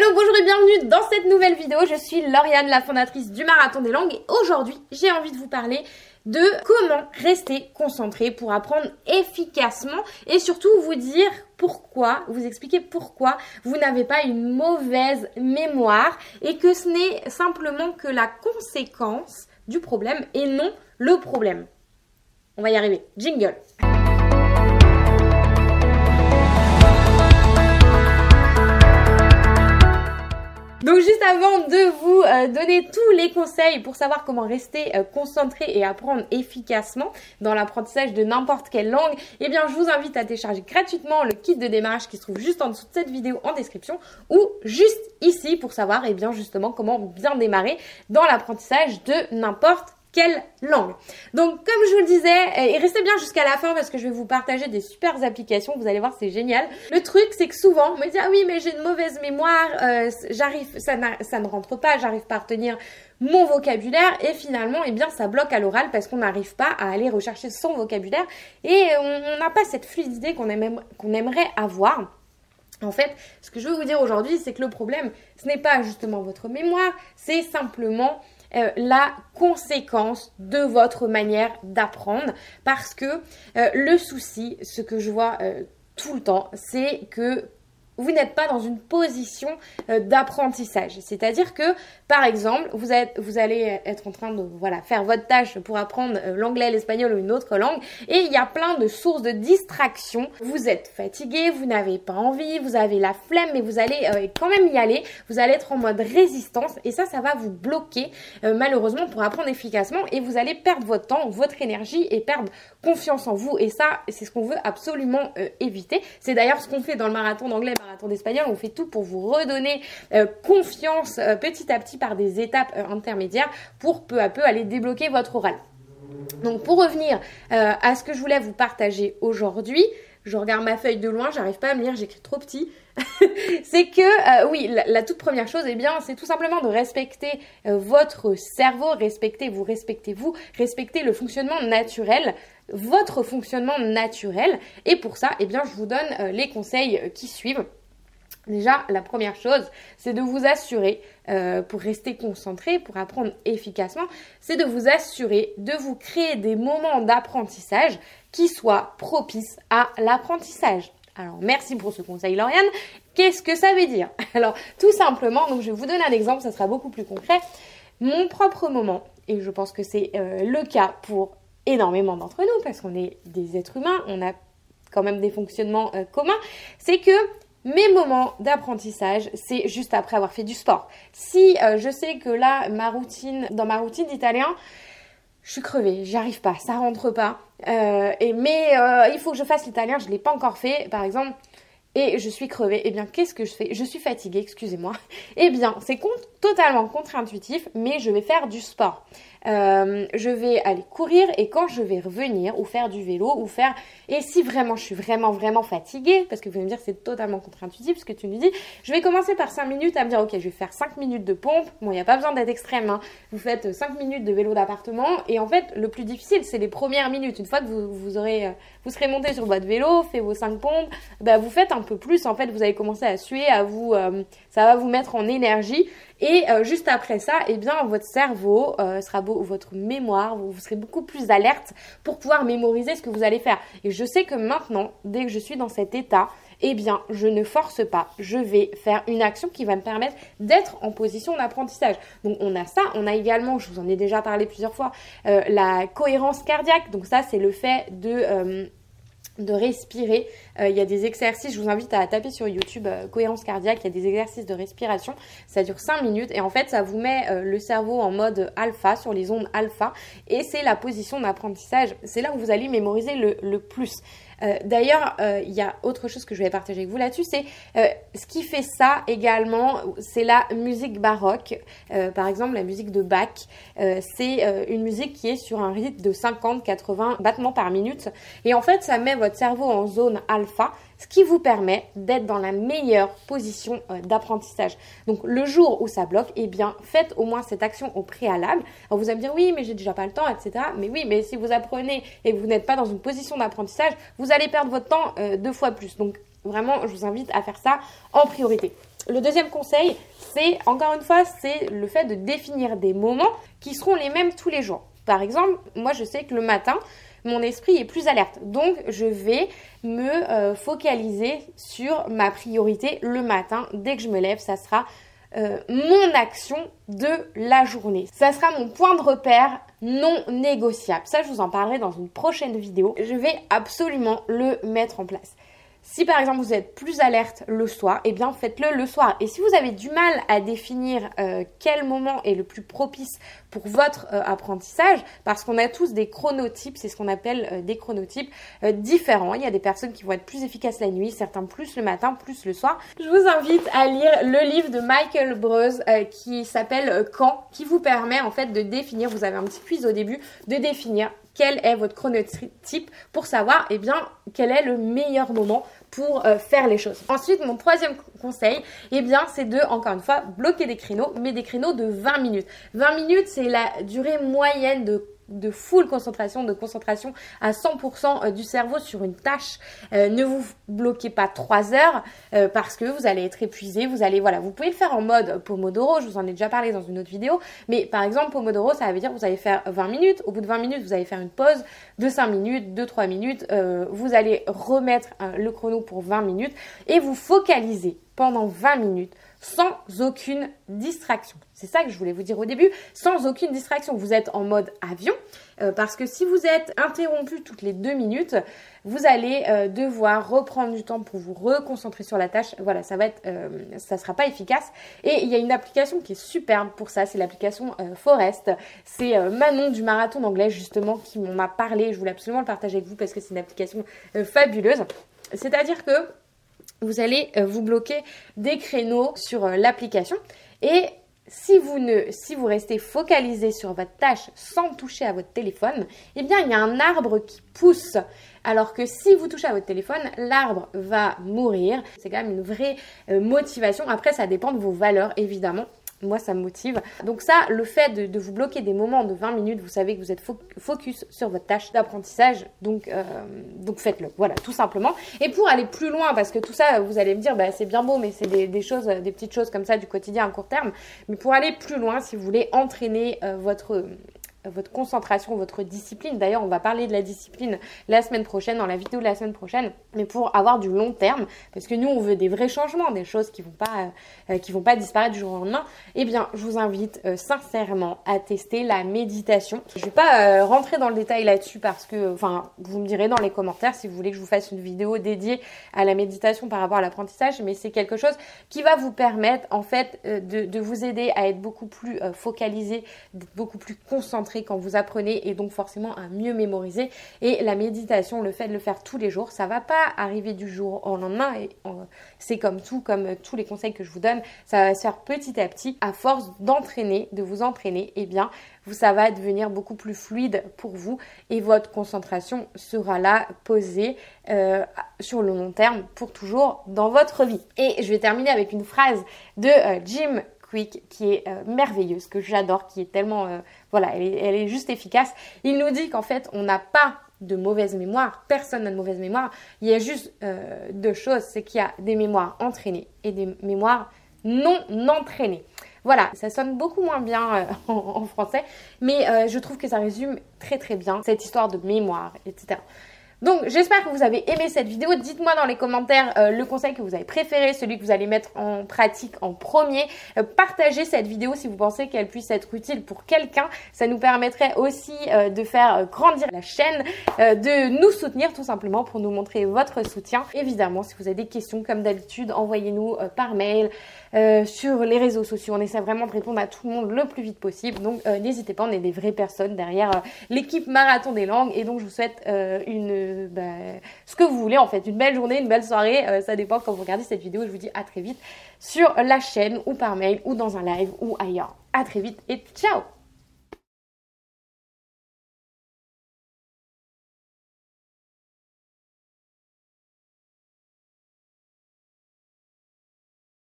Hello, bonjour et bienvenue dans cette nouvelle vidéo. Je suis Lauriane, la fondatrice du Marathon des Langues et aujourd'hui, j'ai envie de vous parler de comment rester concentré pour apprendre efficacement et surtout vous dire pourquoi, vous expliquer pourquoi vous n'avez pas une mauvaise mémoire et que ce n'est simplement que la conséquence du problème et non le problème. On va y arriver. Jingle. Donc juste avant de vous euh, donner tous les conseils pour savoir comment rester euh, concentré et apprendre efficacement dans l'apprentissage de n'importe quelle langue, eh bien je vous invite à télécharger gratuitement le kit de démarrage qui se trouve juste en dessous de cette vidéo en description ou juste ici pour savoir eh bien justement comment bien démarrer dans l'apprentissage de n'importe quelle langue. Donc comme je vous le disais, euh, et restez bien jusqu'à la fin parce que je vais vous partager des super applications, vous allez voir c'est génial. Le truc c'est que souvent on me dit ah oui mais j'ai une mauvaise mémoire, euh, j'arrive, ça, ne rentre pas, j'arrive pas à retenir mon vocabulaire et finalement eh bien ça bloque à l'oral parce qu'on n'arrive pas à aller rechercher son vocabulaire et on n'a pas cette fluidité qu'on qu'on aimerait avoir. En fait, ce que je veux vous dire aujourd'hui, c'est que le problème, ce n'est pas justement votre mémoire, c'est simplement euh, la conséquence de votre manière d'apprendre. Parce que euh, le souci, ce que je vois euh, tout le temps, c'est que vous n'êtes pas dans une position euh, d'apprentissage. C'est-à-dire que, par exemple, vous, allez être en train de voilà, faire votre tâche pour apprendre euh, l'anglais, l'espagnol ou une autre langue, et il y a plein de sources de distraction. Vous êtes fatigué, vous n'avez pas envie, vous avez la flemme, mais vous allez euh, quand même y aller. Vous allez être en mode résistance, et ça, ça va vous bloquer malheureusement pour apprendre efficacement, et vous allez perdre votre temps, votre énergie, et perdre confiance en vous. Et ça, c'est ce qu'on veut absolument éviter. C'est d'ailleurs ce qu'on fait dans le marathon d'anglais marathon d'espagnol, on fait tout pour vous redonner euh, confiance euh, petit à petit par des étapes euh, intermédiaires pour peu à peu aller débloquer votre oral. Donc pour revenir à ce que je voulais vous partager aujourd'hui, je regarde ma feuille de loin, j'arrive pas à me lire, j'écris trop petit. c'est que, oui, la, toute première chose, eh bien, c'est tout simplement de respecter votre cerveau, respectez vous, respectez-vous, respectez le fonctionnement naturel, votre fonctionnement naturel. Et pour ça, eh bien, je vous donne les conseils qui suivent. Déjà, la première chose, c'est de vous assurer, euh, pour rester concentré, pour apprendre efficacement, c'est de vous assurer de vous créer des moments d'apprentissage qui soient propices à l'apprentissage. Alors, merci pour ce conseil, Lauriane. Qu'est-ce que ça veut dire? Alors, tout simplement, je vais vous donner un exemple, ça sera beaucoup plus concret. Mon propre moment, et je pense que c'est euh, le cas pour énormément d'entre nous, parce qu'on est des êtres humains, on a quand même des fonctionnements euh, communs, c'est que mes moments d'apprentissage, c'est juste après avoir fait du sport. Si euh, je sais que là, ma routine, dans ma routine d'italien, je suis crevée, j'y arrive pas, ça rentre pas. Euh, et, mais euh, il faut que je fasse l'italien, je ne l'ai pas encore fait, par exemple, et je suis crevée. Eh bien, qu'est-ce que je fais? Je suis fatiguée, excusez-moi. Eh bien, c'est totalement contre-intuitif, mais je vais faire du sport. Euh, je vais aller courir et quand je vais revenir ou faire du vélo ou faire et si vraiment je suis vraiment vraiment fatiguée parce que vous allez me dire c'est totalement contre-intuitif ce que tu me dis je vais commencer par 5 minutes à me dire ok je vais faire 5 minutes de pompe bon il n'y a pas besoin d'être extrême hein. vous faites 5 minutes de vélo d'appartement et en fait le plus difficile c'est les premières minutes une fois que vous, vous aurez euh, vous serez monté sur votre vélo fait vos 5 pompes bah, vous faites un peu plus en fait vous allez commencer à suer à vous euh, ça va vous mettre en énergie juste après ça eh bien votre cerveau sera votre mémoire, vous, serez beaucoup plus alerte pour pouvoir mémoriser ce que vous allez faire. Et je sais que maintenant, dès que je suis dans cet état, eh bien, je ne force pas. Je vais faire une action qui va me permettre d'être en position d'apprentissage. Donc, on a ça. On a également, je vous en ai déjà parlé plusieurs fois, euh, la cohérence cardiaque. Donc, ça, c'est le fait de... De respirer. Euh, il y a des exercices, je vous invite à taper sur YouTube euh, cohérence cardiaque, il y a des exercices de respiration, ça dure 5 minutes et en fait ça vous met euh, le cerveau en mode alpha, sur les ondes alpha et c'est la position d'apprentissage, c'est là où vous allez mémoriser le plus. Euh, d'ailleurs, euh, il y a autre chose que je vais partager avec vous là-dessus, c'est euh, ce qui fait ça également, c'est la musique baroque. par exemple, la musique de Bach, c'est une musique qui est sur un rythme de 50-80 battements par minute. Et en fait, ça met votre cerveau en zone alpha ce qui vous permet d'être dans la meilleure position euh, d'apprentissage. Donc le jour où ça bloque, eh bien faites au moins cette action au préalable. Alors vous allez me dire oui, mais j'ai déjà pas le temps, etc. Mais oui, mais si vous apprenez et vous n'êtes pas dans une position d'apprentissage, vous allez perdre votre temps euh, deux fois plus. Donc vraiment, je vous invite à faire ça en priorité. Le deuxième conseil, c'est encore une fois, c'est le fait de définir des moments qui seront les mêmes tous les jours. Par exemple, moi je sais que le matin, mon esprit est plus alerte. Donc, je vais me euh, focaliser sur ma priorité le matin. Dès que je me lève, ça sera euh, mon action de la journée. Ça sera mon point de repère non négociable. Ça, je vous en parlerai dans une prochaine vidéo. Je vais absolument le mettre en place. Si par exemple vous êtes plus alerte le soir, eh bien faites-le le soir. Et si vous avez du mal à définir euh, quel moment est le plus propice pour votre euh, apprentissage, parce qu'on a tous des chronotypes, c'est ce qu'on appelle euh, des chronotypes différents. Il y a des personnes qui vont être plus efficaces la nuit, certains plus le matin, plus le soir. Je vous invite à lire le livre de Michael Breuse qui s'appelle Quand, qui vous permet en fait de définir, vous avez un petit quiz au début, de définir quel est votre chronotype pour savoir eh bien quel est le meilleur moment pour euh, faire les choses. Ensuite, mon troisième conseil, eh bien, c'est de, encore une fois, bloquer des créneaux, mais des créneaux de 20 minutes. 20 minutes, c'est la durée moyenne de de full concentration, de concentration à 100% euh, du cerveau sur une tâche. Euh, ne vous bloquez pas 3 heures euh, parce que vous allez être épuisé. Vous allez, voilà, vous pouvez le faire en mode Pomodoro. Je vous en ai déjà parlé dans une autre vidéo. Mais par exemple, Pomodoro, ça veut dire vous allez faire 20 minutes. Au bout de 20 minutes, vous allez faire une pause de 5 minutes, de 3 minutes. vous allez remettre le chrono pour 20 minutes et vous focalisez pendant 20 minutes sans aucune distraction. C'est ça que je voulais vous dire au début, sans aucune distraction. Vous êtes en mode avion euh, parce que si vous êtes interrompu toutes les deux minutes, vous allez euh, devoir reprendre du temps pour vous reconcentrer sur la tâche. Voilà, ça va être, euh, ça sera pas efficace. Et il y a une application qui est superbe pour ça, c'est l'application Forest. C'est Manon du marathon d'anglais justement qui m'en a parlé. Je voulais absolument le partager avec vous parce que c'est une application fabuleuse. C'est-à-dire que vous allez euh, vous bloquer des créneaux sur euh, l'application et si vous, ne, si vous restez focalisé sur votre tâche sans toucher à votre téléphone, eh bien il y a un arbre qui pousse. Alors que si vous touchez à votre téléphone, l'arbre va mourir. C'est quand même une vraie euh, motivation. Après, ça dépend de vos valeurs, évidemment moi ça me motive. Donc ça, le fait de, vous bloquer des moments de 20 minutes, vous savez que vous êtes focus sur votre tâche d'apprentissage, donc, euh, donc faites-le. Voilà, tout simplement. Et pour aller plus loin, parce que tout ça, vous allez me dire, bah, c'est bien beau, mais c'est des, choses, des petites choses comme ça du quotidien à court terme. Mais pour aller plus loin, si vous voulez entraîner euh, votre votre concentration, votre discipline. D'ailleurs, on va parler de la discipline la semaine prochaine, dans la vidéo de la semaine prochaine, mais pour avoir du long terme, parce que nous, on veut des vrais changements, des choses qui vont euh, vont pas disparaître du jour au lendemain. Eh bien, je vous invite euh, sincèrement à tester la méditation. Je vais pas euh, rentrer dans le détail là-dessus parce que, enfin, vous me direz dans les commentaires si vous voulez que je vous fasse une vidéo dédiée à la méditation par rapport à l'apprentissage, mais c'est quelque chose qui va vous permettre, en fait, de, de vous aider à être beaucoup plus focalisé, beaucoup plus concentré quand vous apprenez et donc forcément à mieux mémoriser. Et la méditation, le fait de le faire tous les jours, ça va pas arriver du jour au lendemain et c'est comme tout, comme tous les conseils que je vous donne, ça va se faire petit à petit à force d'entraîner, de vous entraîner, eh bien ça va devenir beaucoup plus fluide pour vous et votre concentration sera là posée euh, sur le long terme pour toujours dans votre vie. Et je vais terminer avec une phrase de euh, Jim Qui est euh, merveilleuse, que j'adore, qui est tellement... Euh, voilà, elle est, juste efficace. Il nous dit qu'en fait, on n'a pas de mauvaise mémoire, personne n'a de mauvaise mémoire. Il y a juste euh, deux choses, c'est qu'il y a des mémoires entraînées et des mémoires non entraînées. Voilà, ça sonne beaucoup moins bien en, français, mais je trouve que ça résume très très bien cette histoire de mémoire, etc. Donc j'espère que vous avez aimé cette vidéo. Dites-moi dans les commentaires euh, le conseil que vous avez préféré, celui que vous allez mettre en pratique en premier. Euh, partagez cette vidéo si vous pensez qu'elle puisse être utile pour quelqu'un. Ça nous permettrait aussi euh, de faire grandir la chaîne, de nous soutenir tout simplement pour nous montrer votre soutien. Évidemment, si vous avez des questions comme d'habitude, envoyez-nous par mail, sur les réseaux sociaux. On essaie vraiment de répondre à tout le monde le plus vite possible. Donc n'hésitez pas, on est des vraies personnes derrière l'équipe Marathon des langues et donc je vous souhaite une bah, ce que vous voulez en fait. Une belle journée, une belle soirée, euh, ça dépend quand vous regardez cette vidéo. Je vous dis à très vite sur la chaîne ou par mail ou dans un live ou ailleurs. À très vite et ciao